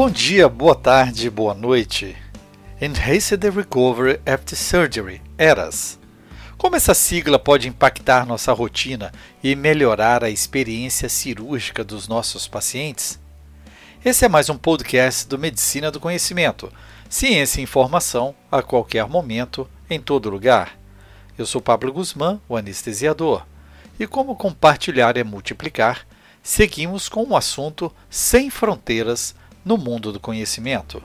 Bom dia, boa tarde, boa noite. Enhanced Recovery After Surgery, ERAS. Como essa sigla pode impactar nossa rotina e melhorar a experiência cirúrgica dos nossos pacientes? Esse é mais um podcast do Medicina do Conhecimento, ciência e informação a qualquer momento, em todo lugar. Eu sou Pablo Guzmán, o anestesiador, e como compartilhar é multiplicar, seguimos com o assunto Sem Fronteiras no mundo do conhecimento.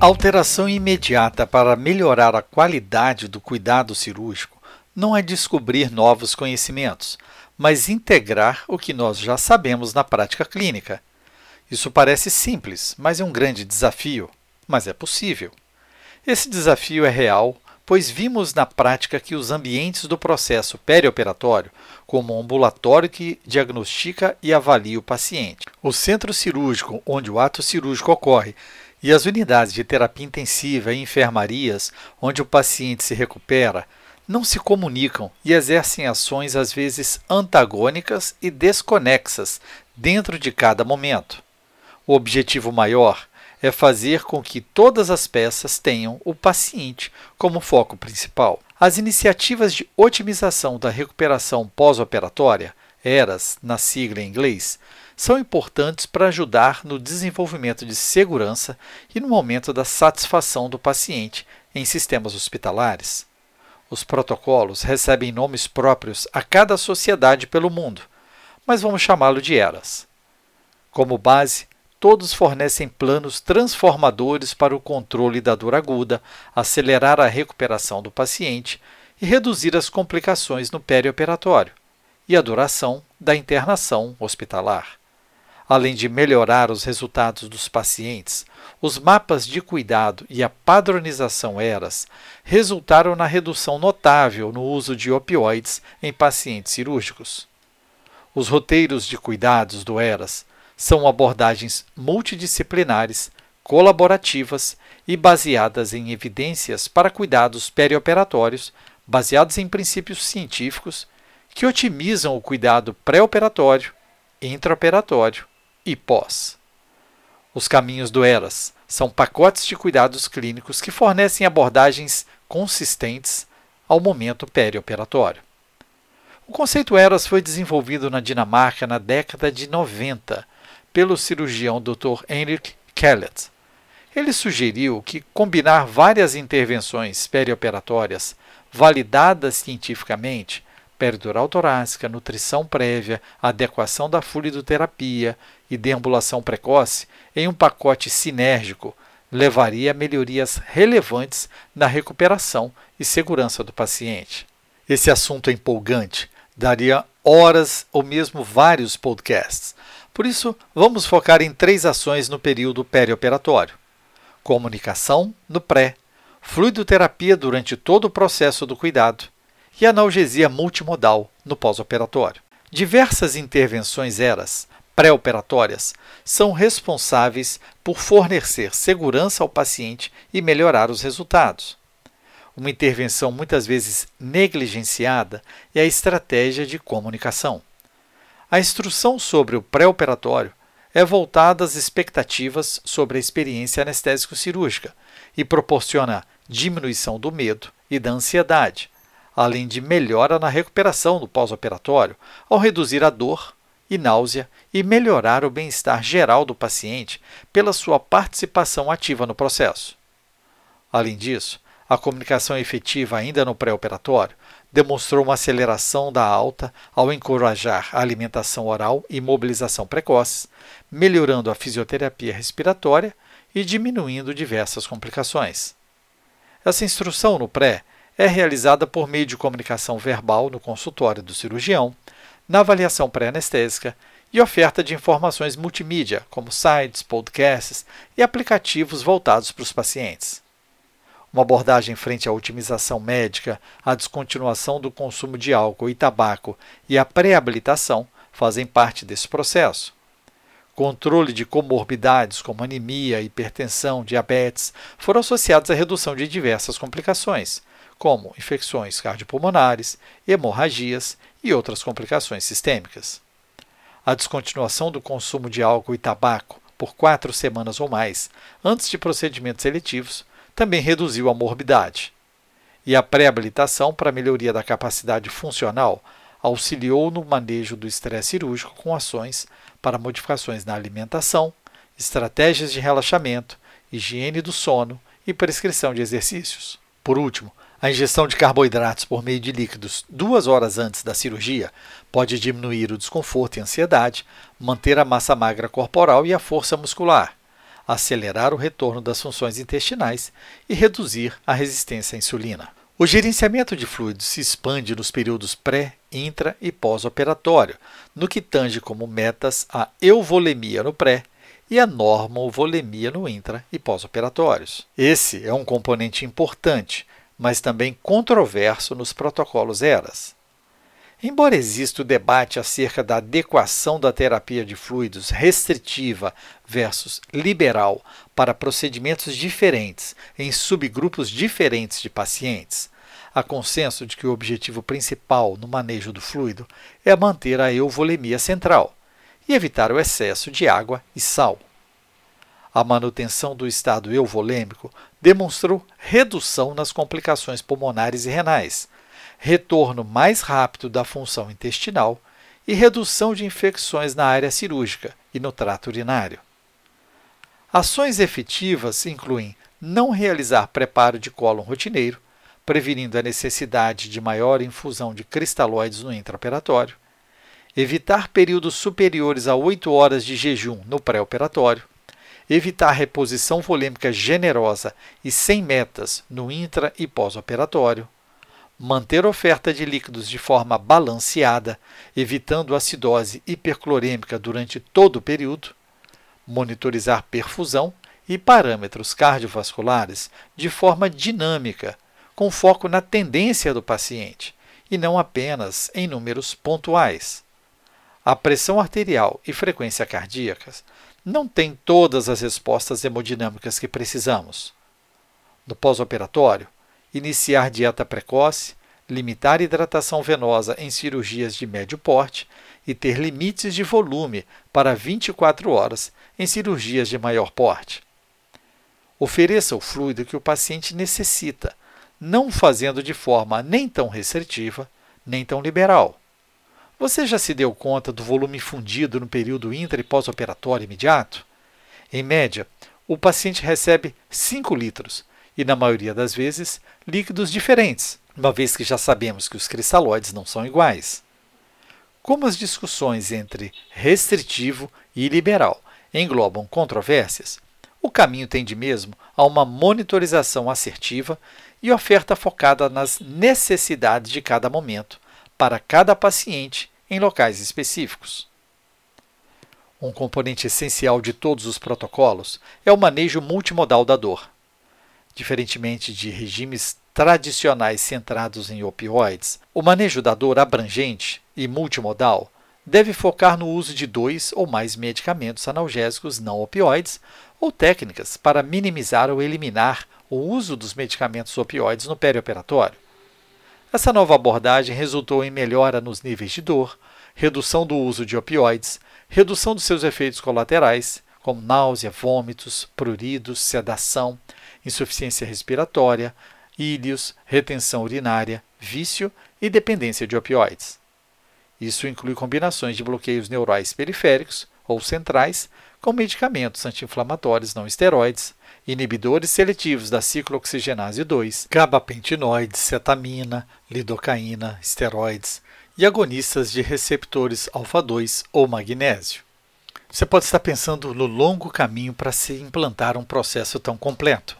Alteração imediata para melhorar a qualidade do cuidado cirúrgico não é descobrir novos conhecimentos, mas integrar o que nós já sabemos na prática clínica. Isso parece simples, mas é um grande desafio, mas é possível. Esse desafio é real pois vimos na prática que os ambientes do processo perioperatório, como o ambulatório que diagnostica e avalia o paciente, o centro cirúrgico onde o ato cirúrgico ocorre e as unidades de terapia intensiva e enfermarias onde o paciente se recupera, não se comunicam e exercem ações às vezes antagônicas e desconexas dentro de cada momento. O objetivo maior é fazer com que todas as peças tenham o paciente como foco principal. As iniciativas de otimização da recuperação pós-operatória, ERAS, na sigla em inglês, são importantes para ajudar no desenvolvimento de segurança e no momento da satisfação do paciente em sistemas hospitalares. Os protocolos recebem nomes próprios a cada sociedade pelo mundo, mas vamos chamá-lo de ERAS. Como base, todos fornecem planos transformadores para o controle da dor aguda, acelerar a recuperação do paciente e reduzir as complicações no perioperatório e a duração da internação hospitalar. Além de melhorar os resultados dos pacientes, os mapas de cuidado e a padronização ERAS resultaram na redução notável no uso de opioides em pacientes cirúrgicos. Os roteiros de cuidados do ERAS são abordagens multidisciplinares, colaborativas e baseadas em evidências para cuidados perioperatórios, baseados em princípios científicos que otimizam o cuidado pré-operatório, intraoperatório e pós. Os caminhos do ERAS são pacotes de cuidados clínicos que fornecem abordagens consistentes ao momento perioperatório. O conceito ERAS foi desenvolvido na Dinamarca na década de 90 pelo cirurgião Dr. Henrik Kellett. Ele sugeriu que combinar várias intervenções perioperatórias validadas cientificamente, peridural torácica, nutrição prévia, adequação da fluidoterapia e deambulação precoce, em um pacote sinérgico, levaria a melhorias relevantes na recuperação e segurança do paciente. Esse assunto empolgante, daria horas ou mesmo vários podcasts. Por isso, vamos focar em três ações no período perioperatório: comunicação no pré, fluidoterapia durante todo o processo do cuidado e analgesia multimodal no pós-operatório. Diversas intervenções eras pré-operatórias são responsáveis por fornecer segurança ao paciente e melhorar os resultados. Uma intervenção muitas vezes negligenciada é a estratégia de comunicação. A instrução sobre o pré-operatório é voltada às expectativas sobre a experiência anestésico-cirúrgica e proporciona diminuição do medo e da ansiedade, além de melhora na recuperação do pós-operatório ao reduzir a dor e náusea e melhorar o bem-estar geral do paciente pela sua participação ativa no processo. Além disso, a comunicação efetiva ainda no pré-operatório demonstrou uma aceleração da alta ao encorajar a alimentação oral e mobilização precoce, melhorando a fisioterapia respiratória e diminuindo diversas complicações. Essa instrução no pré é realizada por meio de comunicação verbal no consultório do cirurgião, na avaliação pré-anestésica e oferta de informações multimídia, como sites, podcasts e aplicativos voltados para os pacientes. Uma abordagem frente à otimização médica, a descontinuação do consumo de álcool e tabaco e a pré-habilitação fazem parte desse processo. Controle de comorbidades como anemia, hipertensão, diabetes foram associados à redução de diversas complicações, como infecções cardiopulmonares, hemorragias e outras complicações sistêmicas. A descontinuação do consumo de álcool e tabaco por quatro semanas ou mais, antes de procedimentos seletivos, também reduziu a morbidade. E a pré-habilitação para melhoria da capacidade funcional auxiliou no manejo do estresse cirúrgico com ações para modificações na alimentação, estratégias de relaxamento, higiene do sono e prescrição de exercícios. Por último, a ingestão de carboidratos por meio de líquidos duas horas antes da cirurgia pode diminuir o desconforto e ansiedade, manter a massa magra corporal e a força muscular, acelerar o retorno das funções intestinais e reduzir a resistência à insulina. O gerenciamento de fluidos se expande nos períodos pré, intra e pós-operatório, no que tange como metas a euvolemia no pré e a normovolemia no intra e pós-operatórios. Esse é um componente importante, mas também controverso nos protocolos ERAS. Embora exista o debate acerca da adequação da terapia de fluidos restritiva versus liberal para procedimentos diferentes em subgrupos diferentes de pacientes, há consenso de que o objetivo principal no manejo do fluido é manter a euvolemia central e evitar o excesso de água e sal. A manutenção do estado euvolêmico demonstrou redução nas complicações pulmonares e renais, retorno mais rápido da função intestinal e redução de infecções na área cirúrgica e no trato urinário. Ações efetivas incluem não realizar preparo de cólon rotineiro, prevenindo a necessidade de maior infusão de cristalóides no intraoperatório, evitar períodos superiores a 8 horas de jejum no pré-operatório, evitar reposição volêmica generosa e sem metas no intra e pós-operatório, manter oferta de líquidos de forma balanceada, evitando acidose hiperclorêmica durante todo o período, monitorizar perfusão e parâmetros cardiovasculares de forma dinâmica, com foco na tendência do paciente e não apenas em números pontuais. A pressão arterial e frequência cardíacas não tem todas as respostas hemodinâmicas que precisamos. No pós-operatório, iniciar dieta precoce, limitar hidratação venosa em cirurgias de médio porte e ter limites de volume para 24 horas em cirurgias de maior porte. Ofereça o fluido que o paciente necessita, não fazendo de forma nem tão restritiva, nem tão liberal. Você já se deu conta do volume fundido no período intra e pós-operatório imediato? Em média, o paciente recebe 5 litros e, na maioria das vezes, líquidos diferentes, uma vez que já sabemos que os cristalóides não são iguais. Como as discussões entre restritivo e liberal englobam controvérsias, o caminho tende mesmo a uma monitorização assertiva e oferta focada nas necessidades de cada momento, para cada paciente em locais específicos. Um componente essencial de todos os protocolos é o manejo multimodal da dor. Diferentemente de regimes tradicionais centrados em opioides, o manejo da dor abrangente e multimodal deve focar no uso de dois ou mais medicamentos analgésicos não opioides ou técnicas para minimizar ou eliminar o uso dos medicamentos opioides no perioperatório. Essa nova abordagem resultou em melhora nos níveis de dor, redução do uso de opioides, redução dos seus efeitos colaterais, como náusea, vômitos, pruridos, sedação, insuficiência respiratória, íleos, retenção urinária, vício e dependência de opioides. Isso inclui combinações de bloqueios neurais periféricos ou centrais com medicamentos anti-inflamatórios não esteroides, inibidores seletivos da ciclooxigenase 2, gabapentinoides, cetamina, lidocaína, esteroides e agonistas de receptores alfa-2 ou magnésio. Você pode estar pensando no longo caminho para se implantar um processo tão completo,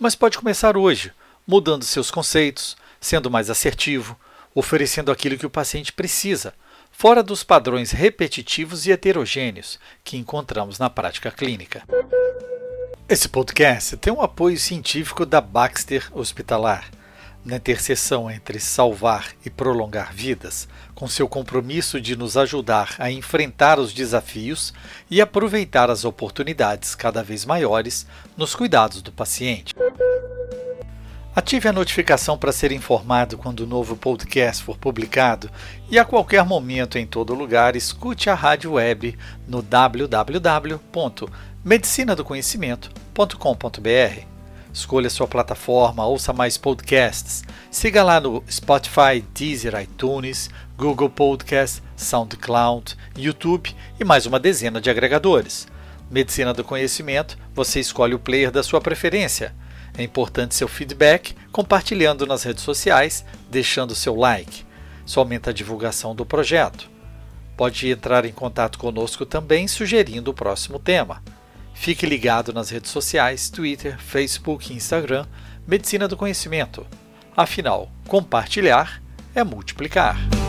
mas pode começar hoje, mudando seus conceitos, sendo mais assertivo, oferecendo aquilo que o paciente precisa, fora dos padrões repetitivos e heterogêneos que encontramos na prática clínica. Esse podcast tem um apoio científico da Baxter Hospitalar, na interseção entre salvar e prolongar vidas, com seu compromisso de nos ajudar a enfrentar os desafios e aproveitar as oportunidades cada vez maiores nos cuidados do paciente. Ative a notificação para ser informado quando o novo podcast for publicado e a qualquer momento em todo lugar escute a rádio web no www.medicinadoconhecimento.com.br. Escolha sua plataforma, ouça mais podcasts. Siga lá no Spotify, Deezer, iTunes, Google Podcast, SoundCloud, YouTube e mais uma dezena de agregadores. Medicina do Conhecimento, você escolhe o player da sua preferência. É importante seu feedback, compartilhando nas redes sociais, deixando seu like. Isso aumenta a divulgação do projeto. Pode entrar em contato conosco também sugerindo o próximo tema. Fique ligado nas redes sociais, Twitter, Facebook e Instagram, Medicina do Conhecimento. Afinal, compartilhar é multiplicar.